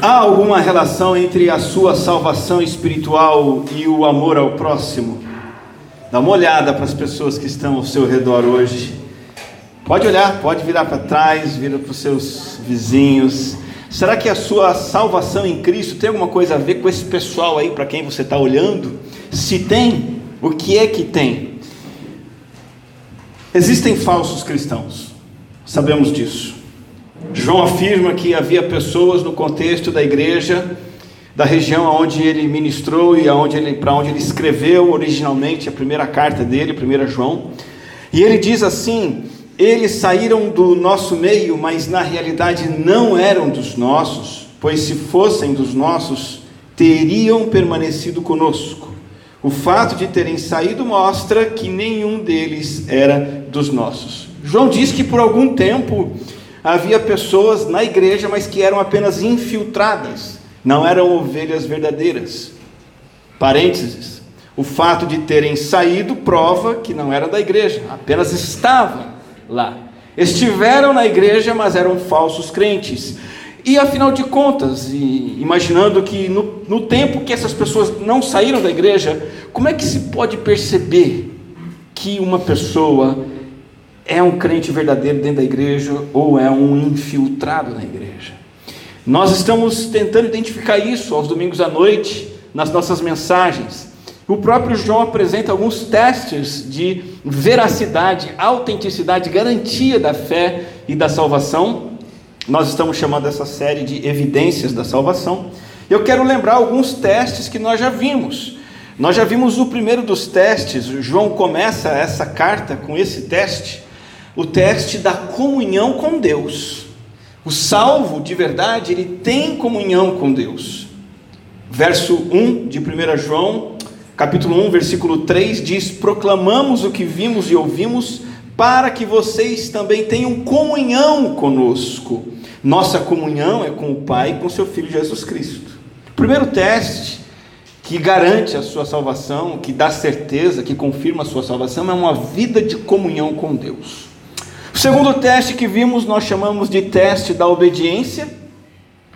Há alguma relação entre a sua salvação espiritual e o amor ao próximo? Dá uma olhada para as pessoas que estão ao seu redor hoje. Pode olhar, pode virar para trás, vira para os seus vizinhos. Será que a sua salvação em Cristo tem alguma coisa a ver com esse pessoal aí para quem você está olhando? Se tem, o que é que tem? Existem falsos cristãos, sabemos disso. João afirma que havia pessoas no contexto da igreja, da região onde ele ministrou e para onde ele escreveu originalmente a primeira carta dele, 1 João. E ele diz assim: Eles saíram do nosso meio, mas na realidade não eram dos nossos, pois se fossem dos nossos, teriam permanecido conosco. O fato de terem saído mostra que nenhum deles era dos nossos. João diz que por algum tempo havia pessoas na igreja, mas que eram apenas infiltradas, não eram ovelhas verdadeiras. Parênteses. O fato de terem saído prova que não era da igreja, apenas estavam lá. Estiveram na igreja, mas eram falsos crentes. E afinal de contas, imaginando que no, no tempo que essas pessoas não saíram da igreja, como é que se pode perceber que uma pessoa é um crente verdadeiro dentro da igreja ou é um infiltrado na igreja. Nós estamos tentando identificar isso aos domingos à noite, nas nossas mensagens. O próprio João apresenta alguns testes de veracidade, autenticidade, garantia da fé e da salvação. Nós estamos chamando essa série de evidências da salvação. Eu quero lembrar alguns testes que nós já vimos. Nós já vimos o primeiro dos testes. João começa essa carta com esse teste o teste da comunhão com Deus. O salvo de verdade, ele tem comunhão com Deus. Verso 1 de 1 João, capítulo 1, versículo 3 diz: Proclamamos o que vimos e ouvimos, para que vocês também tenham comunhão conosco. Nossa comunhão é com o Pai e com seu Filho Jesus Cristo. O primeiro teste que garante a sua salvação, que dá certeza, que confirma a sua salvação, é uma vida de comunhão com Deus. O segundo teste que vimos nós chamamos de teste da obediência.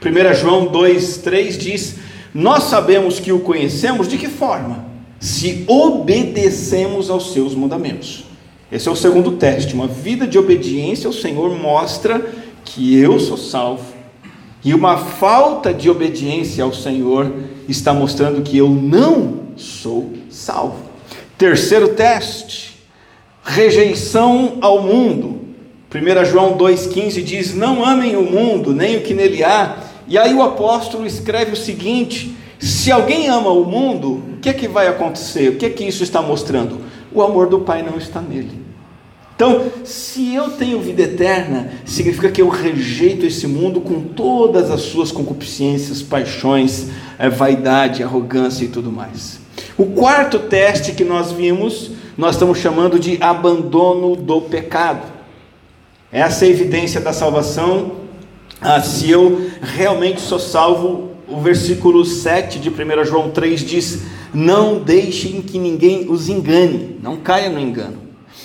1 João 2,3 diz: Nós sabemos que o conhecemos de que forma? Se obedecemos aos seus mandamentos. Esse é o segundo teste. Uma vida de obediência ao Senhor mostra que eu sou salvo. E uma falta de obediência ao Senhor está mostrando que eu não sou salvo. Terceiro teste: rejeição ao mundo. 1 João 2,15 diz: Não amem o mundo, nem o que nele há. E aí o apóstolo escreve o seguinte: Se alguém ama o mundo, o que é que vai acontecer? O que é que isso está mostrando? O amor do Pai não está nele. Então, se eu tenho vida eterna, significa que eu rejeito esse mundo com todas as suas concupiscências, paixões, eh, vaidade, arrogância e tudo mais. O quarto teste que nós vimos, nós estamos chamando de abandono do pecado. Essa é a evidência da salvação. Ah, se eu realmente sou salvo, o versículo 7 de 1 João 3 diz: Não deixem que ninguém os engane, não caia no engano.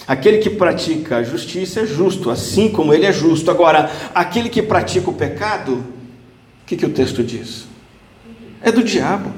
Aquele que pratica a justiça é justo, assim como ele é justo. Agora, aquele que pratica o pecado, o que, que o texto diz? É do diabo.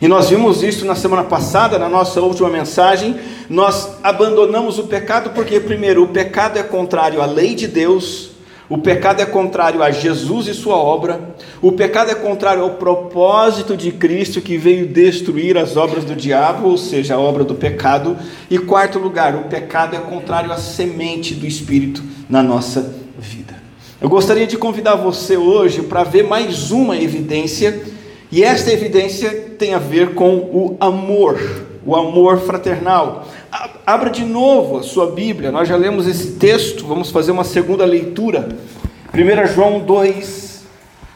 E nós vimos isso na semana passada, na nossa última mensagem. Nós abandonamos o pecado porque, primeiro, o pecado é contrário à lei de Deus, o pecado é contrário a Jesus e sua obra, o pecado é contrário ao propósito de Cristo que veio destruir as obras do diabo, ou seja, a obra do pecado. E, quarto lugar, o pecado é contrário à semente do Espírito na nossa vida. Eu gostaria de convidar você hoje para ver mais uma evidência e esta evidência tem a ver com o amor, o amor fraternal. Abra de novo a sua Bíblia, nós já lemos esse texto, vamos fazer uma segunda leitura. 1 João 2,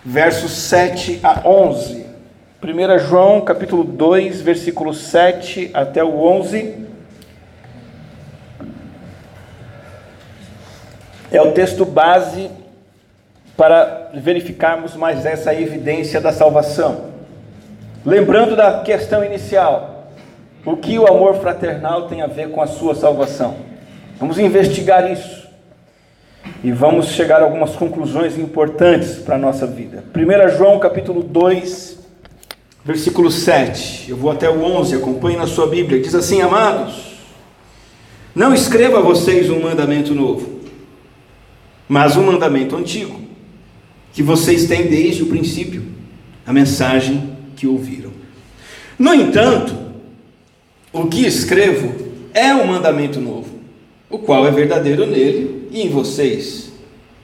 versos 7 a 11. 1 João capítulo 2, versículo 7 até o 11. É o texto base para verificarmos mais essa evidência da salvação. Lembrando da questão inicial, o que o amor fraternal tem a ver com a sua salvação? Vamos investigar isso. e vamos chegar a algumas conclusões importantes para a nossa vida. 1 João capítulo 2, versículo 7. Eu vou até o 11, acompanhe na sua Bíblia. Diz assim: Amados, não escreva a vocês um mandamento novo, mas um mandamento antigo, que vocês têm desde o princípio, a mensagem que ouviram. No entanto, o que escrevo é um mandamento novo, o qual é verdadeiro nele e em vocês.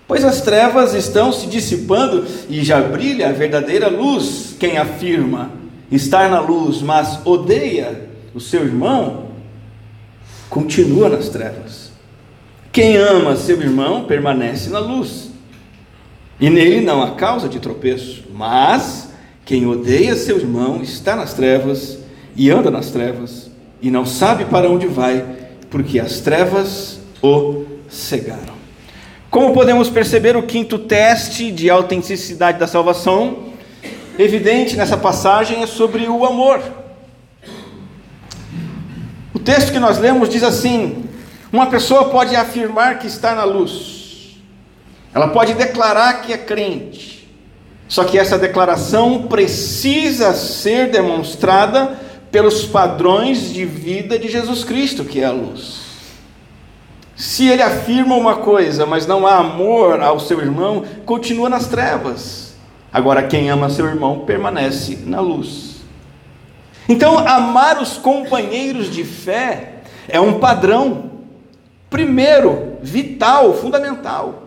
Pois as trevas estão se dissipando e já brilha a verdadeira luz. Quem afirma estar na luz, mas odeia o seu irmão, continua nas trevas. Quem ama seu irmão permanece na luz, e nele não há causa de tropeço. Mas quem odeia seu irmão está nas trevas e anda nas trevas, e não sabe para onde vai, porque as trevas o cegaram. Como podemos perceber, o quinto teste de autenticidade da salvação, evidente nessa passagem, é sobre o amor. O texto que nós lemos diz assim: uma pessoa pode afirmar que está na luz, ela pode declarar que é crente, só que essa declaração precisa ser demonstrada pelos padrões de vida de Jesus Cristo, que é a luz. Se ele afirma uma coisa, mas não há amor ao seu irmão, continua nas trevas. Agora, quem ama seu irmão permanece na luz. Então, amar os companheiros de fé é um padrão, primeiro, vital, fundamental.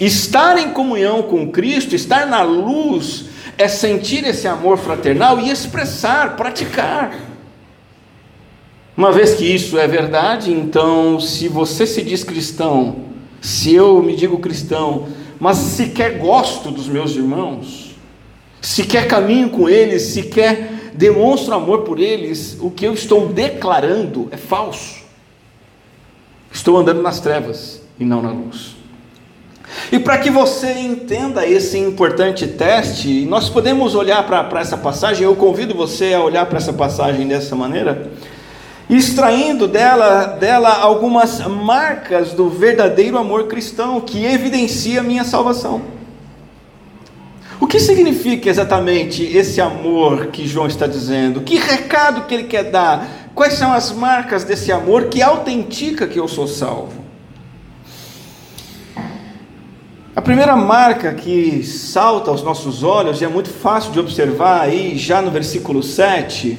Estar em comunhão com Cristo, estar na luz, é sentir esse amor fraternal e expressar, praticar. Uma vez que isso é verdade, então, se você se diz cristão, se eu me digo cristão, mas sequer gosto dos meus irmãos, sequer caminho com eles, sequer demonstro amor por eles, o que eu estou declarando é falso. Estou andando nas trevas e não na luz. E para que você entenda esse importante teste, nós podemos olhar para essa passagem, eu convido você a olhar para essa passagem dessa maneira, extraindo dela, dela algumas marcas do verdadeiro amor cristão que evidencia a minha salvação. O que significa exatamente esse amor que João está dizendo? Que recado que ele quer dar? Quais são as marcas desse amor que autentica que eu sou salvo? A primeira marca que salta aos nossos olhos, e é muito fácil de observar aí, já no versículo 7,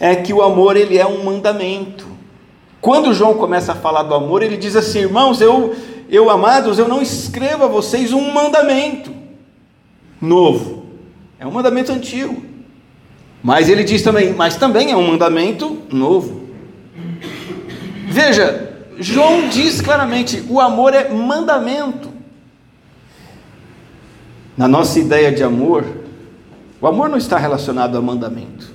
é que o amor ele é um mandamento. Quando João começa a falar do amor, ele diz assim: "Irmãos, eu eu amados, eu não escrevo a vocês um mandamento novo. É um mandamento antigo. Mas ele diz também, mas também é um mandamento novo. Veja, João diz claramente: o amor é mandamento. Na nossa ideia de amor, o amor não está relacionado a mandamento.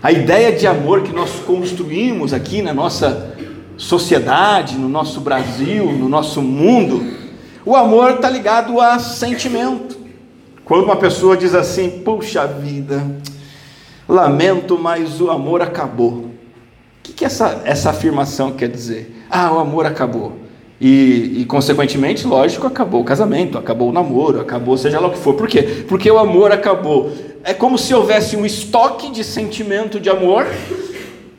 A ideia de amor que nós construímos aqui na nossa sociedade, no nosso Brasil, no nosso mundo, o amor está ligado a sentimento. Quando uma pessoa diz assim, puxa vida, lamento, mas o amor acabou. O que, que essa, essa afirmação quer dizer? Ah, o amor acabou. E, e, consequentemente, lógico, acabou o casamento, acabou o namoro, acabou seja lá o que for. Por quê? Porque o amor acabou. É como se houvesse um estoque de sentimento de amor,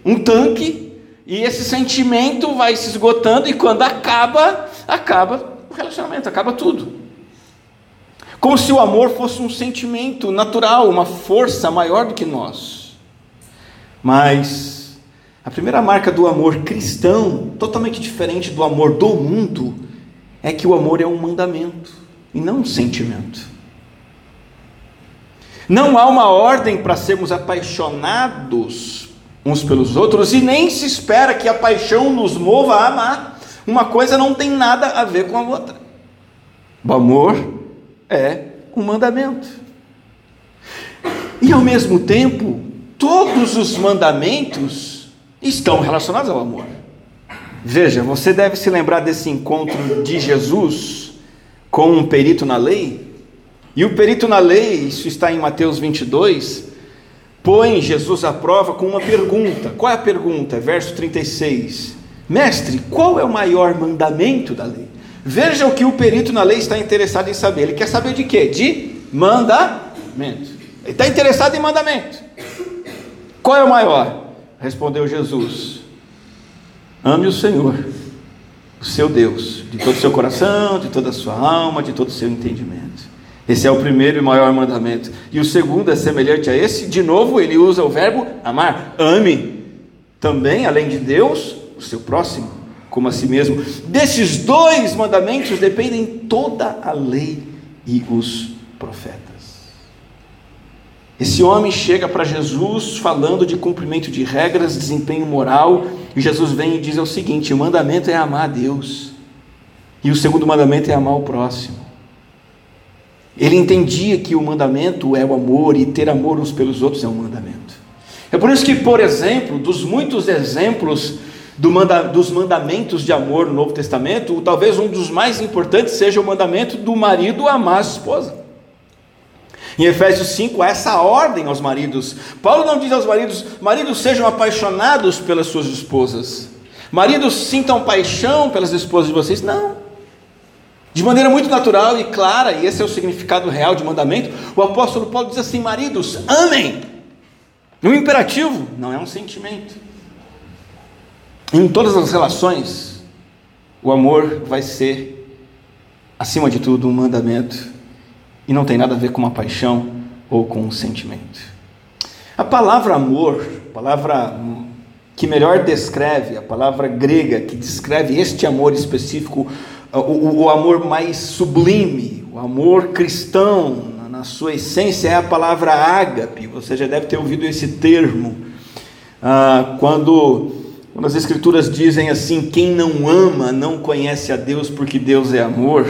um tanque, e esse sentimento vai se esgotando, e quando acaba, acaba o relacionamento, acaba tudo. Como se o amor fosse um sentimento natural, uma força maior do que nós. Mas a primeira marca do amor cristão, totalmente diferente do amor do mundo, é que o amor é um mandamento e não um sentimento. Não há uma ordem para sermos apaixonados uns pelos outros e nem se espera que a paixão nos mova a amar. Uma coisa não tem nada a ver com a outra. O amor é um mandamento. E ao mesmo tempo, todos os mandamentos estão relacionados ao amor. Veja, você deve se lembrar desse encontro de Jesus com um perito na lei. E o perito na lei, isso está em Mateus 22, põe Jesus à prova com uma pergunta. Qual é a pergunta? Verso 36. Mestre, qual é o maior mandamento da lei? Veja o que o perito na lei está interessado em saber. Ele quer saber de quê? De mandamento. Ele está interessado em mandamento. Qual é o maior? Respondeu Jesus: Ame o Senhor, o seu Deus, de todo o seu coração, de toda a sua alma, de todo o seu entendimento. Esse é o primeiro e maior mandamento. E o segundo é semelhante a esse. De novo, ele usa o verbo amar. Ame também, além de Deus, o seu próximo, como a si mesmo. Desses dois mandamentos dependem toda a lei e os profetas. Esse homem chega para Jesus falando de cumprimento de regras, desempenho moral, e Jesus vem e diz o seguinte: o mandamento é amar a Deus, e o segundo mandamento é amar o próximo. Ele entendia que o mandamento é o amor e ter amor uns pelos outros é um mandamento. É por isso que, por exemplo, dos muitos exemplos do manda, dos mandamentos de amor no Novo Testamento, talvez um dos mais importantes seja o mandamento do marido amar a esposa. Em Efésios 5, há essa ordem aos maridos. Paulo não diz aos maridos: maridos sejam apaixonados pelas suas esposas. Maridos sintam paixão pelas esposas de vocês. Não. De maneira muito natural e clara, e esse é o significado real de mandamento, o apóstolo Paulo diz assim: maridos, amem. Um imperativo, não é um sentimento. Em todas as relações, o amor vai ser, acima de tudo, um mandamento, e não tem nada a ver com uma paixão ou com um sentimento. A palavra amor, palavra que melhor descreve, a palavra grega que descreve este amor específico, o, o amor mais sublime, o amor cristão, na sua essência, é a palavra ágape. Você já deve ter ouvido esse termo. Ah, quando, quando as Escrituras dizem assim: quem não ama não conhece a Deus, porque Deus é amor.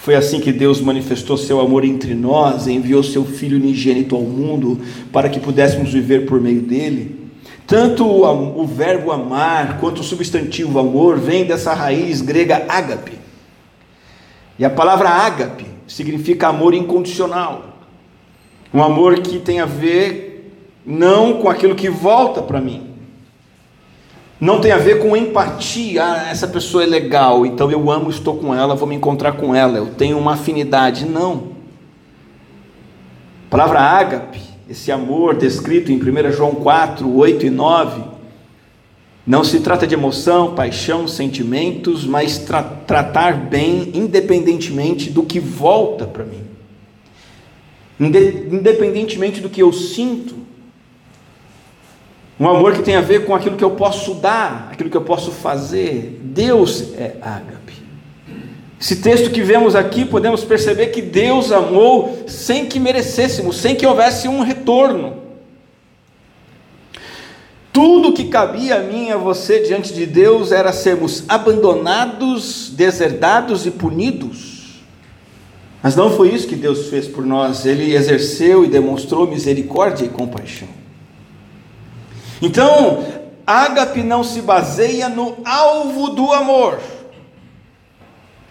Foi assim que Deus manifestou seu amor entre nós, enviou seu Filho unigênito ao mundo para que pudéssemos viver por meio dele. Tanto o, o verbo amar quanto o substantivo amor vem dessa raiz grega ágape. E a palavra ágape significa amor incondicional. Um amor que tem a ver não com aquilo que volta para mim. Não tem a ver com empatia. Ah, essa pessoa é legal, então eu amo, estou com ela, vou me encontrar com ela, eu tenho uma afinidade. Não. A palavra ágape esse amor descrito em 1 João 4, 8 e 9, não se trata de emoção, paixão, sentimentos, mas tra tratar bem independentemente do que volta para mim. Independentemente do que eu sinto. Um amor que tem a ver com aquilo que eu posso dar, aquilo que eu posso fazer. Deus é ágape. Esse texto que vemos aqui, podemos perceber que Deus amou sem que merecêssemos, sem que houvesse um retorno. Tudo que cabia a mim e a você diante de Deus era sermos abandonados, deserdados e punidos. Mas não foi isso que Deus fez por nós, Ele exerceu e demonstrou misericórdia e compaixão. Então, ágape não se baseia no alvo do amor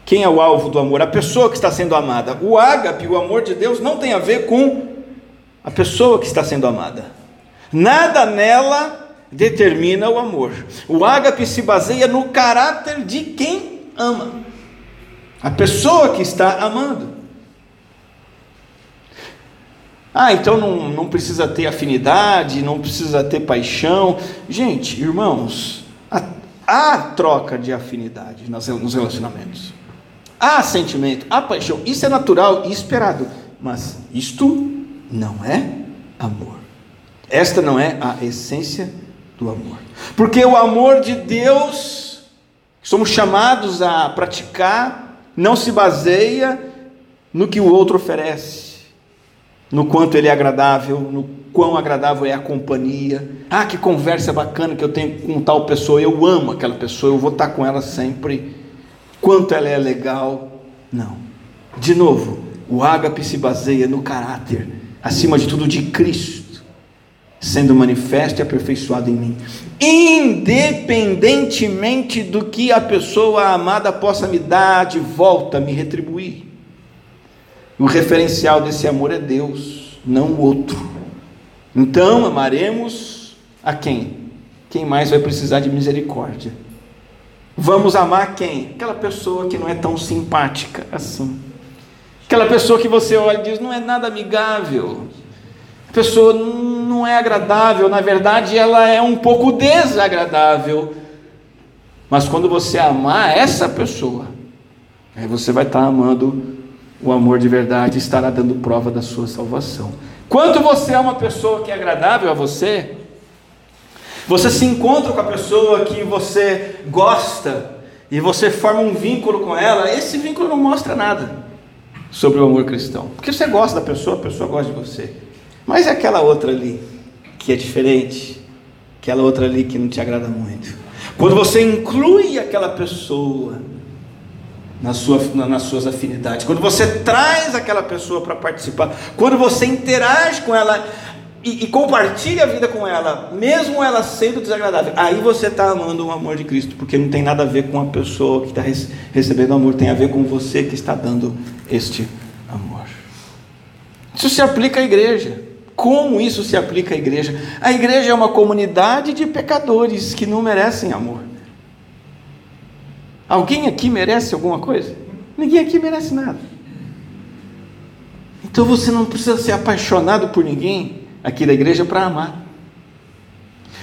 quem é o alvo do amor? A pessoa que está sendo amada. O ágape, o amor de Deus, não tem a ver com a pessoa que está sendo amada. Nada nela determina o amor. O ágape se baseia no caráter de quem ama. A pessoa que está amando. Ah, então não, não precisa ter afinidade, não precisa ter paixão. Gente, irmãos, há, troca de afinidade nos relacionamentos. Há sentimento, há paixão, isso é natural e esperado, mas isto não é amor. Esta não é a essência do amor. Porque o amor de Deus, que somos chamados a praticar, não se baseia no que o outro oferece, no quanto ele é agradável, no quão agradável é a companhia. Ah, que conversa bacana que eu tenho com tal pessoa, eu amo aquela pessoa, eu vou estar com ela sempre quanto ela é legal. Não. De novo, o ágape se baseia no caráter, acima de tudo, de Cristo, sendo manifesto e aperfeiçoado em mim, independentemente do que a pessoa amada possa me dar de volta, me retribuir. O referencial desse amor é Deus, não o outro. Então, amaremos a quem? Quem mais vai precisar de misericórdia? Vamos amar quem? Aquela pessoa que não é tão simpática assim. Aquela pessoa que você olha e diz, não é nada amigável. A pessoa não é agradável, na verdade ela é um pouco desagradável. Mas quando você amar essa pessoa, aí você vai estar amando o amor de verdade estará dando prova da sua salvação. Quando você é uma pessoa que é agradável a você, você se encontra com a pessoa que você gosta e você forma um vínculo com ela, esse vínculo não mostra nada sobre o amor cristão. Porque você gosta da pessoa, a pessoa gosta de você. Mas é aquela outra ali que é diferente, aquela outra ali que não te agrada muito. Quando você inclui aquela pessoa nas, sua, nas suas afinidades, quando você traz aquela pessoa para participar, quando você interage com ela e, e, compartilha a vida com ela, mesmo ela sendo desagradável, aí você está amando o amor de Cristo, porque não tem nada a ver com a pessoa que está recebendo amor, tem a ver com você que está dando este amor. Isso se aplica à igreja. Como isso se aplica à igreja? A igreja é uma comunidade de pecadores que não merecem amor. Alguém aqui merece alguma coisa? Ninguém aqui merece nada. Então você não precisa ser apaixonado por ninguém aqui da igreja para amar.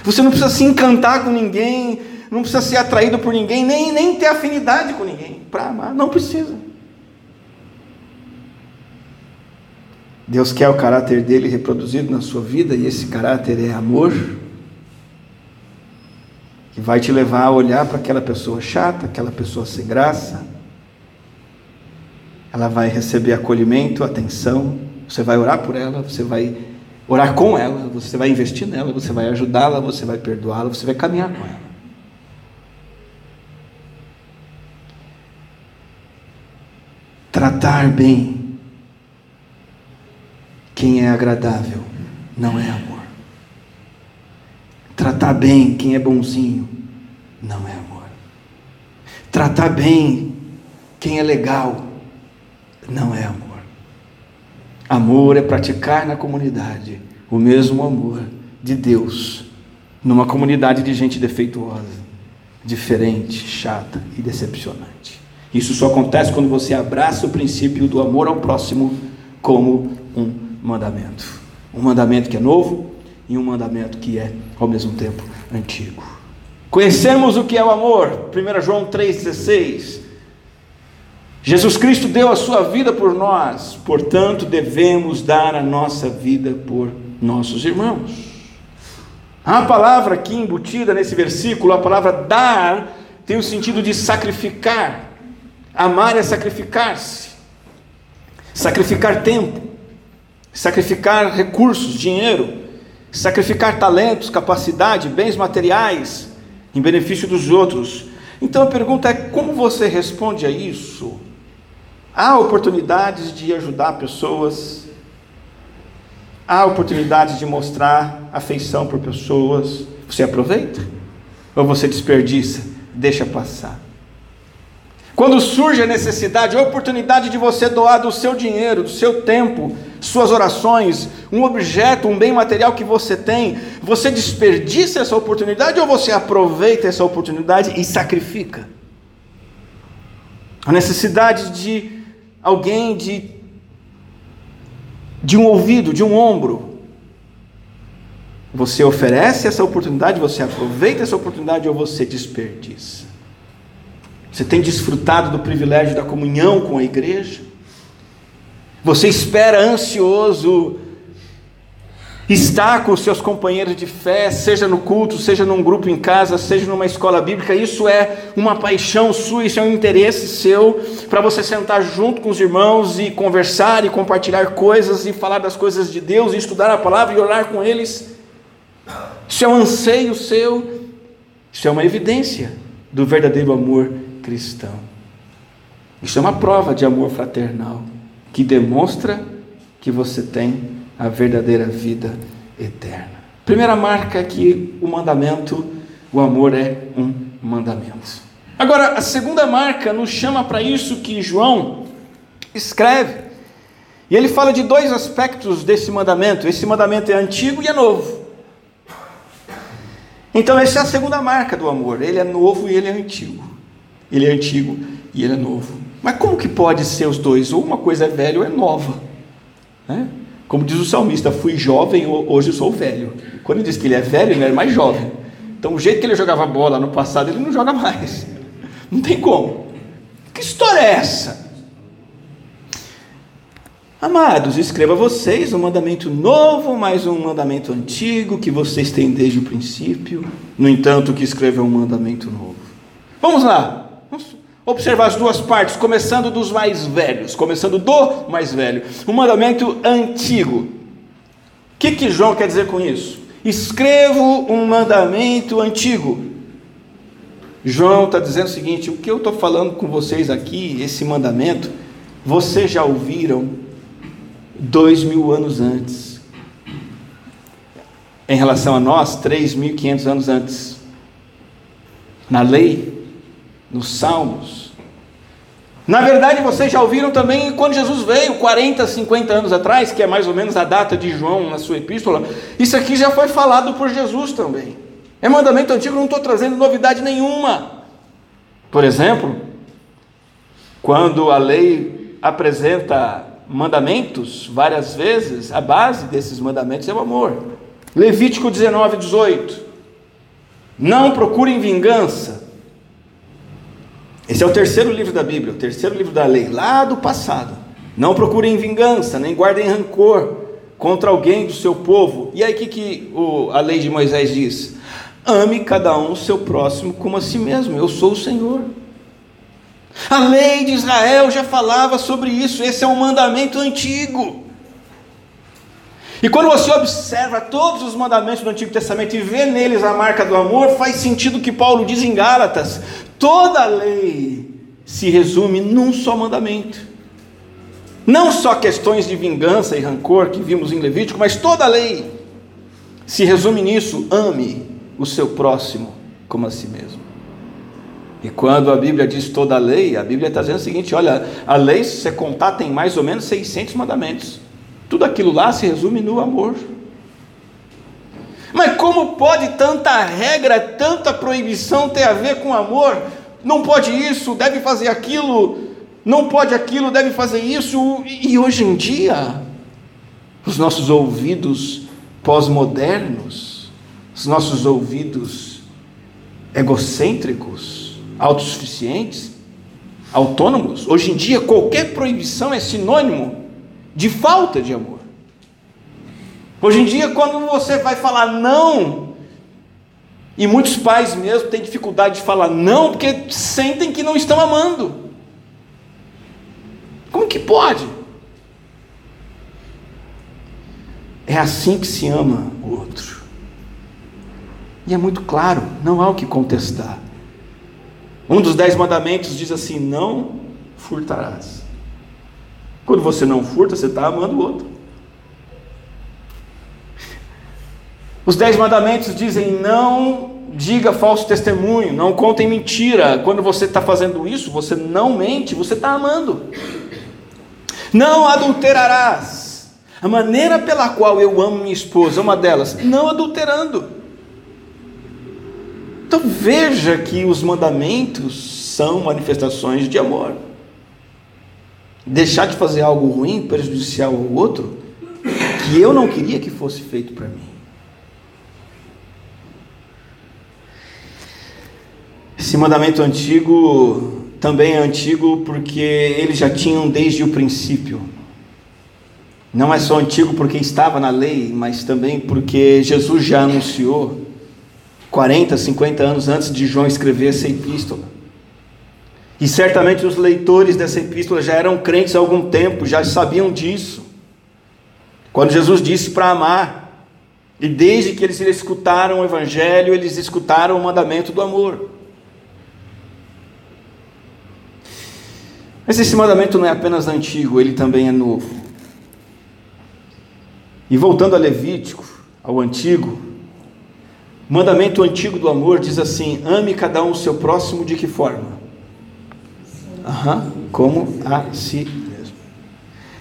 Você não precisa se encantar com ninguém, não precisa ser atraído por ninguém, nem, nem ter afinidade com ninguém para amar. Não precisa. Deus quer o caráter dele reproduzido na sua vida e esse caráter é amor, que vai te levar a olhar para aquela pessoa chata, aquela pessoa sem graça. Ela vai receber acolhimento, atenção, você vai orar por ela, você vai orar com ela, você vai investir nela, você vai ajudá-la, você vai perdoá-la, você vai caminhar com ela. Tratar bem quem é agradável não é amor. Tratar bem quem é bonzinho não é amor. Tratar bem quem é legal não é amor. Amor é praticar na comunidade o mesmo amor de Deus numa comunidade de gente defeituosa, diferente, chata e decepcionante. Isso só acontece quando você abraça o princípio do amor ao próximo como um mandamento. Um mandamento que é novo e um mandamento que é, ao mesmo tempo, antigo. Conhecemos o que é o amor. 1 João 3,16. Jesus Cristo deu a sua vida por nós, portanto, devemos dar a nossa vida por nossos irmãos. A palavra aqui embutida nesse versículo, a palavra dar, tem o sentido de sacrificar. Amar é sacrificar-se, sacrificar tempo, sacrificar recursos, dinheiro, sacrificar talentos, capacidade, bens materiais em benefício dos outros. Então a pergunta é: como você responde a isso? Há oportunidades de ajudar pessoas, há oportunidades de mostrar afeição por pessoas. Você aproveita? Ou você desperdiça, deixa passar? Quando surge a necessidade, a oportunidade de você doar do seu dinheiro, do seu tempo, suas orações, um objeto, um bem material que você tem, você desperdiça essa oportunidade ou você aproveita essa oportunidade e sacrifica? A necessidade de alguém de de um ouvido, de um ombro. Você oferece essa oportunidade, você aproveita essa oportunidade ou você desperdiça? Você tem desfrutado do privilégio da comunhão com a igreja? Você espera ansioso estar com seus companheiros de fé, seja no culto, seja num grupo em casa, seja numa escola bíblica, isso é uma paixão sua, isso é um interesse seu, para você sentar junto com os irmãos e conversar e compartilhar coisas e falar das coisas de Deus e estudar a palavra e orar com eles. Isso é um anseio seu, isso é uma evidência do verdadeiro amor cristão. Isso é uma prova de amor fraternal que demonstra que você tem a verdadeira vida eterna. Primeira marca é que o mandamento, o amor é um mandamento. Agora, a segunda marca nos chama para isso que João escreve. E ele fala de dois aspectos desse mandamento. Esse mandamento é antigo e é novo. Então, essa é a segunda marca do amor. Ele é novo e ele é antigo. Ele é antigo e ele é novo. Mas como que pode ser os dois? Ou uma coisa é velha ou é nova. Né? Como diz o salmista, fui jovem, hoje sou velho. Quando ele diz que ele é velho, ele é mais jovem. Então o jeito que ele jogava bola no passado, ele não joga mais. Não tem como. Que história é essa? Amados, escreva vocês um mandamento novo, mais um mandamento antigo que vocês têm desde o princípio. No entanto, que escreva um mandamento novo. Vamos lá. Vamos observar as duas partes, começando dos mais velhos, começando do mais velho. Um mandamento antigo. O que, que João quer dizer com isso? Escrevo um mandamento antigo. João está dizendo o seguinte: o que eu estou falando com vocês aqui, esse mandamento, vocês já ouviram dois mil anos antes. Em relação a nós, três mil e quinhentos anos antes. Na lei, nos salmos. Na verdade, vocês já ouviram também quando Jesus veio, 40, 50 anos atrás, que é mais ou menos a data de João na sua epístola. Isso aqui já foi falado por Jesus também. É mandamento antigo, não estou trazendo novidade nenhuma. Por exemplo, quando a lei apresenta mandamentos, várias vezes, a base desses mandamentos é o amor. Levítico 19, 18. Não procurem vingança. Esse é o terceiro livro da Bíblia, o terceiro livro da lei, lá do passado. Não procurem vingança, nem guardem rancor contra alguém do seu povo. E aí que, que o, a lei de Moisés diz? Ame cada um o seu próximo como a si mesmo. Eu sou o Senhor. A lei de Israel já falava sobre isso, esse é um mandamento antigo. E quando você observa todos os mandamentos do Antigo Testamento e vê neles a marca do amor, faz sentido que Paulo diz em Gálatas: toda a lei se resume num só mandamento. Não só questões de vingança e rancor que vimos em Levítico, mas toda a lei se resume nisso: ame o seu próximo como a si mesmo. E quando a Bíblia diz toda a lei, a Bíblia está dizendo o seguinte: olha, a lei, se você contar, tem mais ou menos 600 mandamentos. Tudo aquilo lá se resume no amor. Mas como pode tanta regra, tanta proibição ter a ver com amor? Não pode isso, deve fazer aquilo, não pode aquilo, deve fazer isso. E hoje em dia, os nossos ouvidos pós-modernos, os nossos ouvidos egocêntricos, autossuficientes, autônomos. Hoje em dia, qualquer proibição é sinônimo de falta de amor. Hoje em dia, quando você vai falar não, e muitos pais mesmo têm dificuldade de falar não porque sentem que não estão amando. Como que pode? É assim que se ama o outro. E é muito claro, não há o que contestar. Um dos dez mandamentos diz assim: não furtarás. Quando você não furta, você está amando o outro. Os dez mandamentos dizem: não diga falso testemunho, não conte mentira. Quando você está fazendo isso, você não mente, você está amando. Não adulterarás. A maneira pela qual eu amo minha esposa, uma delas, não adulterando. Então veja que os mandamentos são manifestações de amor. Deixar de fazer algo ruim, prejudicial ao outro, que eu não queria que fosse feito para mim. Esse mandamento antigo também é antigo porque eles já tinham desde o princípio. Não é só antigo porque estava na lei, mas também porque Jesus já anunciou 40, 50 anos antes de João escrever essa epístola. E certamente os leitores dessa epístola já eram crentes há algum tempo, já sabiam disso. Quando Jesus disse para amar, e desde que eles escutaram o Evangelho, eles escutaram o mandamento do amor. Mas esse mandamento não é apenas antigo, ele também é novo. E voltando a Levítico, ao antigo, o mandamento antigo do amor diz assim: ame cada um o seu próximo de que forma? Uhum, como a si mesmo.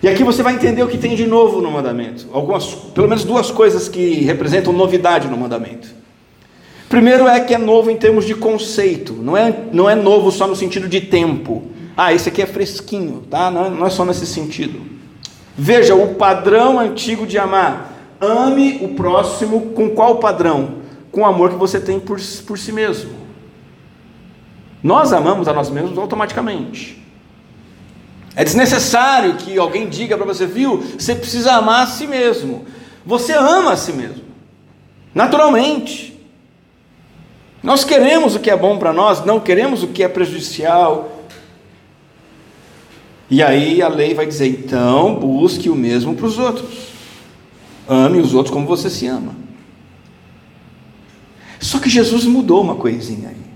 E aqui você vai entender o que tem de novo no mandamento. Algumas, pelo menos duas coisas que representam novidade no mandamento. Primeiro é que é novo em termos de conceito, não é, não é novo só no sentido de tempo. Ah, esse aqui é fresquinho, tá? Não é, não é só nesse sentido. Veja o padrão antigo de amar. Ame o próximo com qual padrão? Com o amor que você tem por, por si mesmo. Nós amamos a nós mesmos automaticamente. É desnecessário que alguém diga para você, viu? Você precisa amar a si mesmo. Você ama a si mesmo, naturalmente. Nós queremos o que é bom para nós, não queremos o que é prejudicial. E aí a lei vai dizer: então busque o mesmo para os outros. Ame os outros como você se ama. Só que Jesus mudou uma coisinha aí.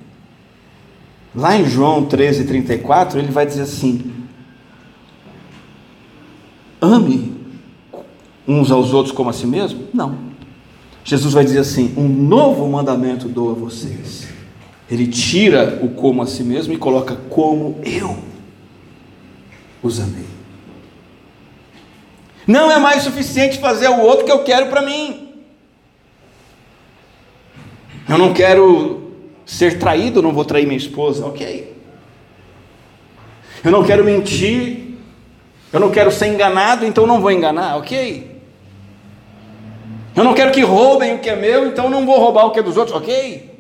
Lá em João 13, 34, ele vai dizer assim: ame uns aos outros como a si mesmo? Não. Jesus vai dizer assim: um novo mandamento dou a vocês. Ele tira o como a si mesmo e coloca como eu os amei. Não é mais suficiente fazer o outro que eu quero para mim. Eu não quero ser traído, não vou trair minha esposa, ok. Eu não quero mentir, eu não quero ser enganado, então não vou enganar, ok. Eu não quero que roubem o que é meu, então não vou roubar o que é dos outros, ok.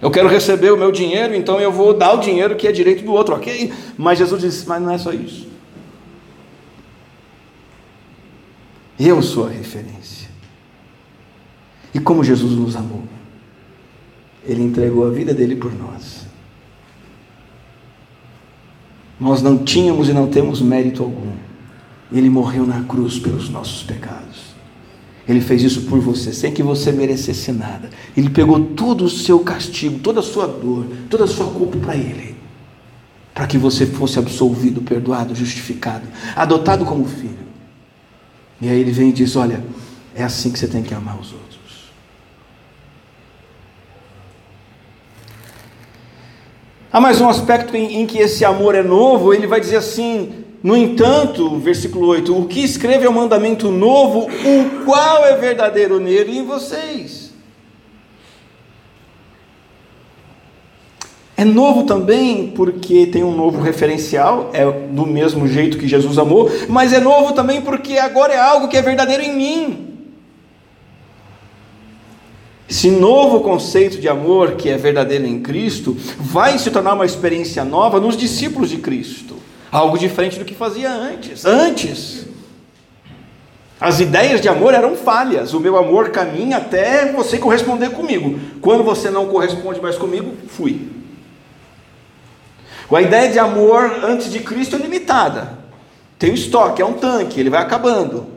Eu quero receber o meu dinheiro, então eu vou dar o dinheiro que é direito do outro, ok? Mas Jesus disse: Mas não é só isso. Eu sou a referência. E como Jesus nos amou, Ele entregou a vida dele por nós. Nós não tínhamos e não temos mérito algum. Ele morreu na cruz pelos nossos pecados. Ele fez isso por você, sem que você merecesse nada. Ele pegou todo o seu castigo, toda a sua dor, toda a sua culpa para Ele, para que você fosse absolvido, perdoado, justificado, adotado como filho. E aí ele vem e diz: Olha, é assim que você tem que amar os outros. Há mais um aspecto em, em que esse amor é novo, ele vai dizer assim: no entanto, versículo 8: O que escreve é um mandamento novo, o qual é verdadeiro nele e em vocês. É novo também porque tem um novo referencial, é do mesmo jeito que Jesus amou, mas é novo também porque agora é algo que é verdadeiro em mim. Esse novo conceito de amor que é verdadeiro em Cristo vai se tornar uma experiência nova nos discípulos de Cristo. Algo diferente do que fazia antes. Antes, as ideias de amor eram falhas. O meu amor caminha até você corresponder comigo. Quando você não corresponde mais comigo, fui. A ideia de amor antes de Cristo é limitada. Tem o estoque, é um tanque, ele vai acabando.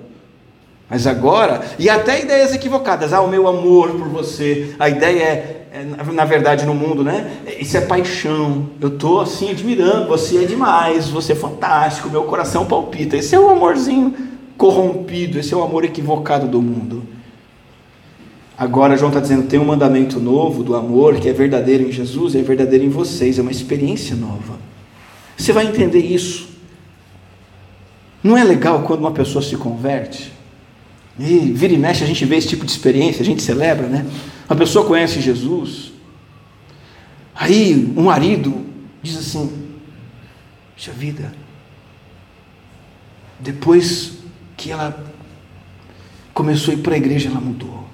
Mas agora, e até ideias equivocadas, ah, o meu amor por você, a ideia é, é na verdade no mundo, né? Isso é paixão, eu estou assim admirando, você é demais, você é fantástico, meu coração palpita. Esse é o amorzinho corrompido, esse é o amor equivocado do mundo. Agora João está dizendo: tem um mandamento novo do amor que é verdadeiro em Jesus é verdadeiro em vocês, é uma experiência nova. Você vai entender isso. Não é legal quando uma pessoa se converte? E vira e mexe, a gente vê esse tipo de experiência, a gente celebra, né? Uma pessoa conhece Jesus, aí um marido diz assim: Puxa vida, depois que ela começou a ir para a igreja, ela mudou.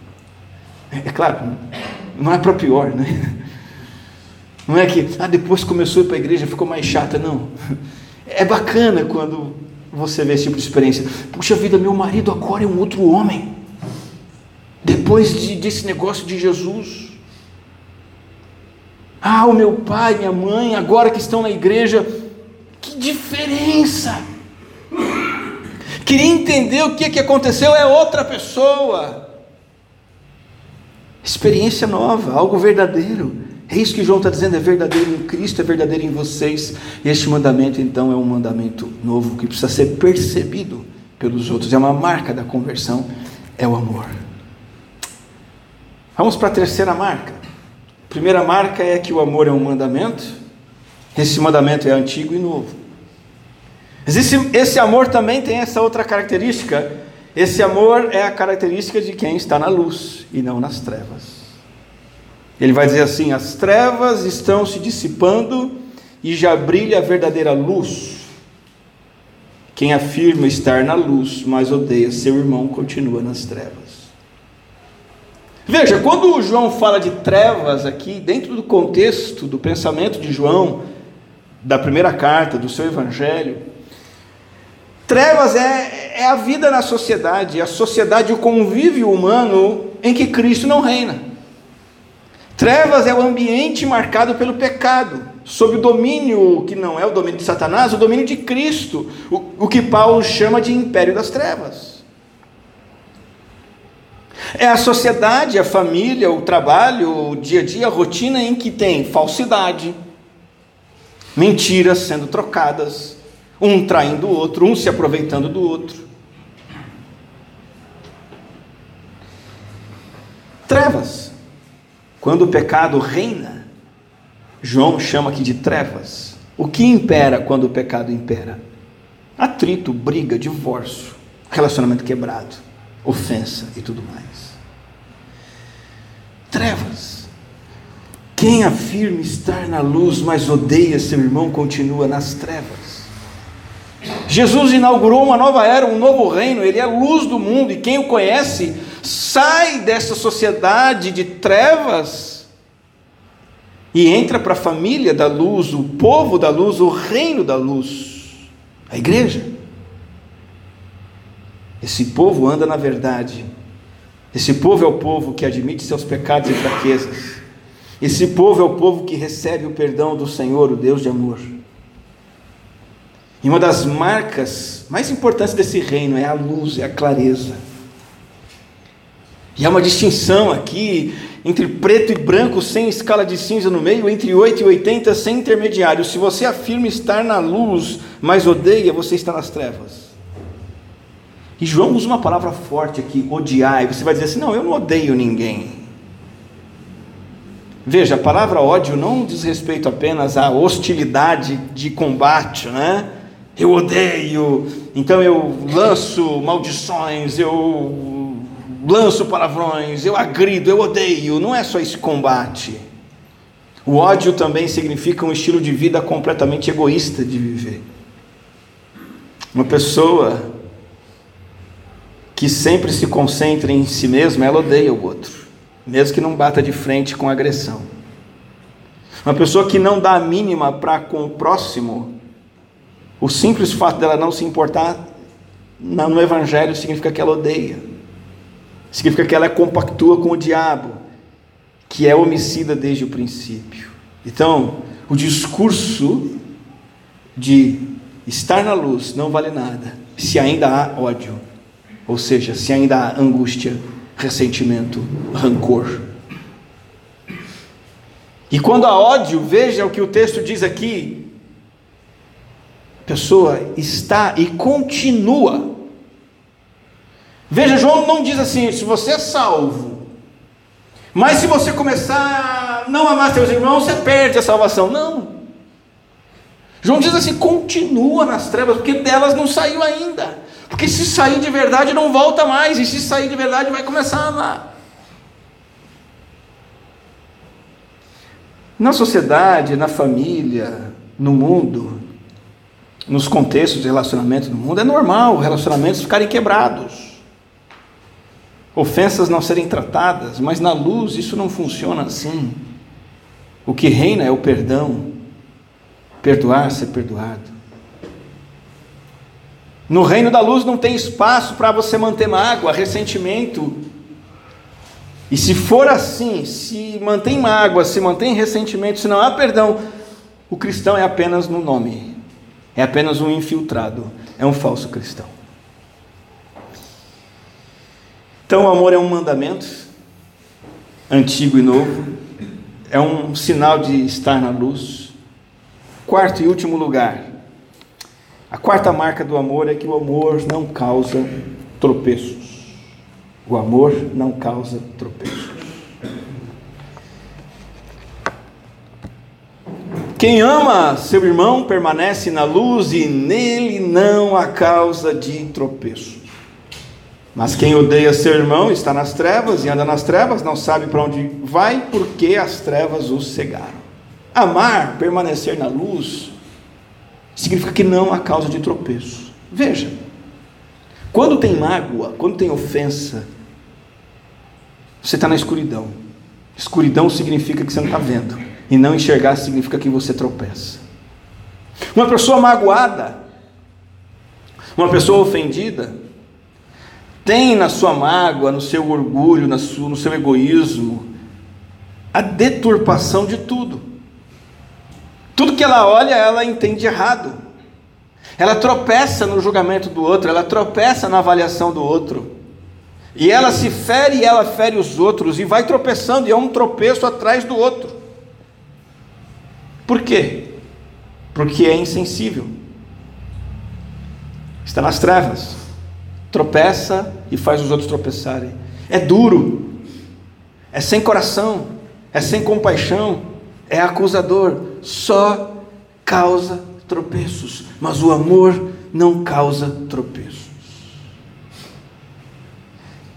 É, é claro, não é para pior, né? Não é que, ah, depois começou a ir para a igreja, ficou mais chata, não. É bacana quando você vê esse tipo de experiência. Puxa vida, meu marido agora é um outro homem. Depois de, desse negócio de Jesus. Ah, o meu pai, minha mãe, agora que estão na igreja, que diferença! Queria entender o que, que aconteceu, é outra pessoa. Experiência nova, algo verdadeiro. É isso que João está dizendo, é verdadeiro em Cristo, é verdadeiro em vocês. Este mandamento, então, é um mandamento novo que precisa ser percebido pelos outros. É uma marca da conversão, é o amor. Vamos para a terceira marca. A primeira marca é que o amor é um mandamento. Esse mandamento é antigo e novo. Mas esse, esse amor também tem essa outra característica. Esse amor é a característica de quem está na luz e não nas trevas. Ele vai dizer assim: as trevas estão se dissipando e já brilha a verdadeira luz. Quem afirma estar na luz, mas odeia seu irmão, continua nas trevas. Veja, quando João fala de trevas aqui, dentro do contexto do pensamento de João, da primeira carta, do seu evangelho, trevas é, é a vida na sociedade, a sociedade, o convívio humano em que Cristo não reina. Trevas é o ambiente marcado pelo pecado, sob o domínio que não é o domínio de Satanás, o domínio de Cristo, o, o que Paulo chama de império das trevas. É a sociedade, a família, o trabalho, o dia a dia, a rotina em que tem falsidade, mentiras sendo trocadas, um traindo o outro, um se aproveitando do outro. Trevas. Quando o pecado reina, João chama aqui de trevas. O que impera quando o pecado impera? Atrito, briga, divórcio, relacionamento quebrado, ofensa e tudo mais. Trevas. Quem afirma estar na luz, mas odeia seu irmão, continua nas trevas. Jesus inaugurou uma nova era, um novo reino, ele é a luz do mundo, e quem o conhece sai dessa sociedade de trevas e entra para a família da luz, o povo da luz, o reino da luz, a igreja. Esse povo anda na verdade. Esse povo é o povo que admite seus pecados e fraquezas. Esse povo é o povo que recebe o perdão do Senhor, o Deus de amor. E uma das marcas mais importantes desse reino é a luz, é a clareza. E há uma distinção aqui entre preto e branco sem escala de cinza no meio, entre 8 e 80 sem intermediário. Se você afirma estar na luz, mas odeia, você está nas trevas. E João usa uma palavra forte aqui, odiar, e você vai dizer assim: não, eu não odeio ninguém. Veja, a palavra ódio não diz respeito apenas à hostilidade de combate, né? Eu odeio, então eu lanço maldições, eu lanço palavrões, eu agrido, eu odeio. Não é só esse combate. O ódio também significa um estilo de vida completamente egoísta de viver. Uma pessoa que sempre se concentra em si mesma, ela odeia o outro, mesmo que não bata de frente com agressão. Uma pessoa que não dá a mínima para com o próximo, o simples fato dela não se importar no Evangelho significa que ela odeia significa que ela compactua com o diabo, que é homicida desde o princípio. Então, o discurso de estar na luz não vale nada se ainda há ódio, ou seja, se ainda há angústia, ressentimento, rancor. E quando há ódio, veja o que o texto diz aqui: a pessoa está e continua Veja, João não diz assim, se você é salvo, mas se você começar a não amar seus irmãos, você perde a salvação. Não. João diz assim: continua nas trevas, porque delas não saiu ainda. Porque se sair de verdade, não volta mais, e se sair de verdade, vai começar a amar. Na sociedade, na família, no mundo, nos contextos de relacionamento no mundo, é normal relacionamentos ficarem quebrados ofensas não serem tratadas, mas na luz isso não funciona assim. O que reina é o perdão, perdoar, ser perdoado. No reino da luz não tem espaço para você manter mágoa, ressentimento. E se for assim, se mantém mágoa, se mantém ressentimento, se não há perdão, o cristão é apenas no nome, é apenas um infiltrado, é um falso cristão. Então, o amor é um mandamento, antigo e novo, é um sinal de estar na luz. Quarto e último lugar, a quarta marca do amor é que o amor não causa tropeços. O amor não causa tropeços. Quem ama seu irmão permanece na luz e nele não há causa de tropeço. Mas quem odeia seu irmão está nas trevas e anda nas trevas, não sabe para onde vai, porque as trevas o cegaram. Amar, permanecer na luz, significa que não há causa de tropeço. Veja, quando tem mágoa, quando tem ofensa, você está na escuridão. Escuridão significa que você não está vendo, e não enxergar significa que você tropeça. Uma pessoa magoada, uma pessoa ofendida, tem na sua mágoa, no seu orgulho, no seu egoísmo, a deturpação de tudo. Tudo que ela olha, ela entende errado. Ela tropeça no julgamento do outro, ela tropeça na avaliação do outro. E ela se fere e ela fere os outros, e vai tropeçando, e é um tropeço atrás do outro. Por quê? Porque é insensível. Está nas trevas tropeça e faz os outros tropeçarem. É duro, é sem coração, é sem compaixão, é acusador, só causa tropeços, mas o amor não causa tropeços.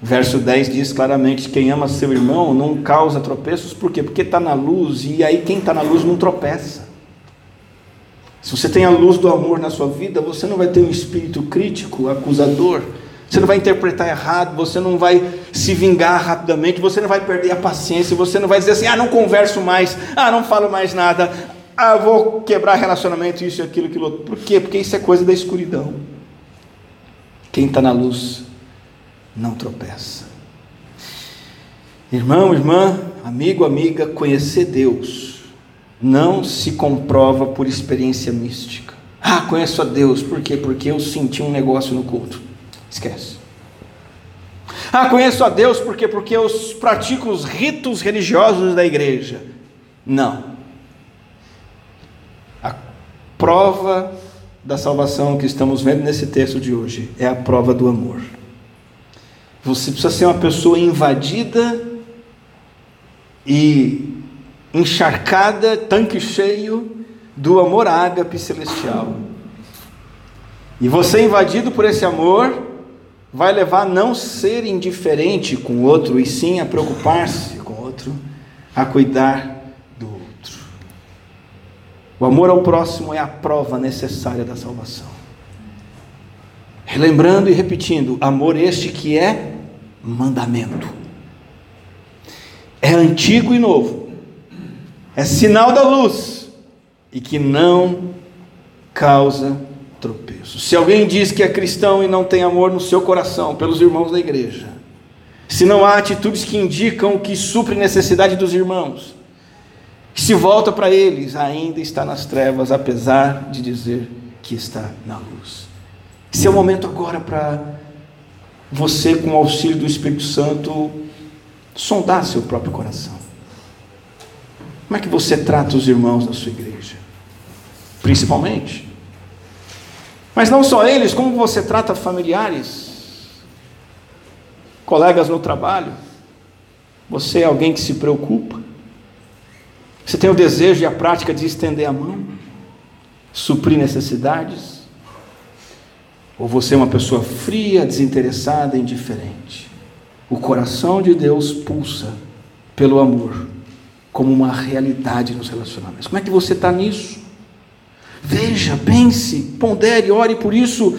Verso 10 diz claramente: quem ama seu irmão não causa tropeços, por quê? Porque está na luz, e aí quem está na luz não tropeça. Se você tem a luz do amor na sua vida, você não vai ter um espírito crítico, acusador, você não vai interpretar errado, você não vai se vingar rapidamente, você não vai perder a paciência, você não vai dizer assim: ah, não converso mais, ah, não falo mais nada, ah, vou quebrar relacionamento, isso e aquilo, aquilo outro. Por quê? Porque isso é coisa da escuridão. Quem está na luz não tropeça. Irmão, irmã, amigo, amiga, conhecer Deus não se comprova por experiência mística. Ah, conheço a Deus, por quê? Porque eu senti um negócio no culto. Esquece. Ah, conheço a Deus porque porque eu pratico os ritos religiosos da igreja. Não. A prova da salvação que estamos vendo nesse texto de hoje é a prova do amor. Você precisa ser uma pessoa invadida e encharcada, tanque cheio do amor ágape celestial. E você invadido por esse amor, vai levar a não ser indiferente com o outro, e sim a preocupar-se com o outro, a cuidar do outro. O amor ao próximo é a prova necessária da salvação. Relembrando e repetindo, amor este que é mandamento. É antigo e novo. É sinal da luz e que não causa tropeço. Se alguém diz que é cristão e não tem amor no seu coração pelos irmãos da igreja, se não há atitudes que indicam que supre necessidade dos irmãos, se volta para eles, ainda está nas trevas, apesar de dizer que está na luz. Esse é o momento agora para você, com o auxílio do Espírito Santo, sondar seu próprio coração. Como é que você trata os irmãos da sua igreja? Principalmente mas não só eles, como você trata familiares, colegas no trabalho. Você é alguém que se preocupa. Você tem o desejo e a prática de estender a mão, suprir necessidades. Ou você é uma pessoa fria, desinteressada, indiferente. O coração de Deus pulsa pelo amor como uma realidade nos relacionamentos. Como é que você está nisso? Veja, pense, pondere, ore por isso.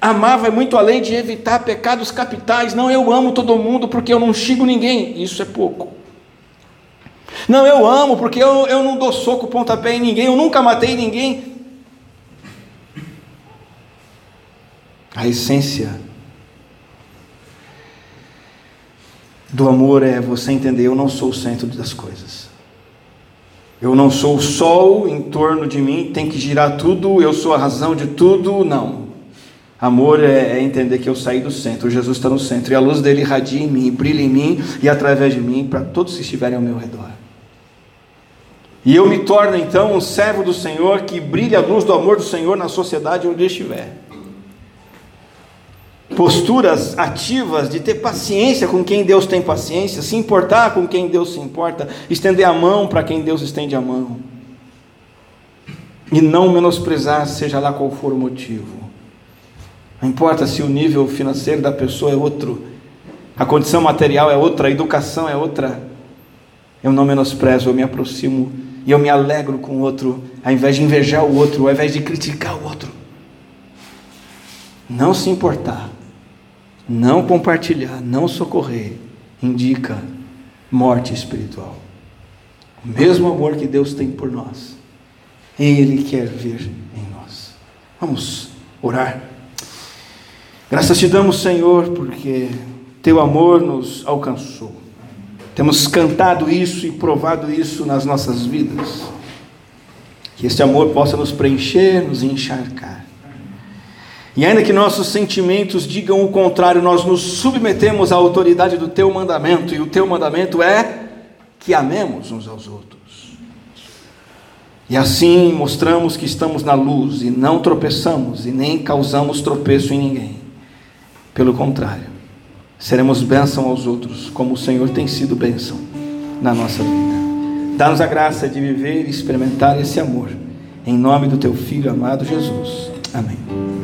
Amar vai muito além de evitar pecados capitais. Não, eu amo todo mundo porque eu não xingo ninguém. Isso é pouco. Não, eu amo porque eu, eu não dou soco, pontapé em ninguém. Eu nunca matei ninguém. A essência do amor é você entender: eu não sou o centro das coisas. Eu não sou o sol em torno de mim, tem que girar tudo, eu sou a razão de tudo. Não. Amor é, é entender que eu saí do centro, Jesus está no centro, e a luz dele irradia em mim, brilha em mim e através de mim para todos que estiverem ao meu redor. E eu me torno então um servo do Senhor que brilha a luz do amor do Senhor na sociedade onde estiver posturas ativas de ter paciência com quem Deus tem paciência, se importar com quem Deus se importa, estender a mão para quem Deus estende a mão, e não menosprezar, seja lá qual for o motivo, Não importa se o nível financeiro da pessoa é outro, a condição material é outra, a educação é outra. Eu não menosprezo, eu me aproximo e eu me alegro com o outro, ao invés de invejar o outro, ao invés de criticar o outro. Não se importar, não compartilhar, não socorrer, indica morte espiritual. O mesmo amor que Deus tem por nós, Ele quer ver em nós. Vamos orar. Graças te damos, Senhor, porque Teu amor nos alcançou. Temos cantado isso e provado isso nas nossas vidas. Que este amor possa nos preencher, nos encharcar. E ainda que nossos sentimentos digam o contrário, nós nos submetemos à autoridade do teu mandamento, e o teu mandamento é que amemos uns aos outros. E assim mostramos que estamos na luz e não tropeçamos e nem causamos tropeço em ninguém. Pelo contrário, seremos bênção aos outros, como o Senhor tem sido bênção na nossa vida. Dá-nos a graça de viver e experimentar esse amor. Em nome do teu Filho amado Jesus. Amém.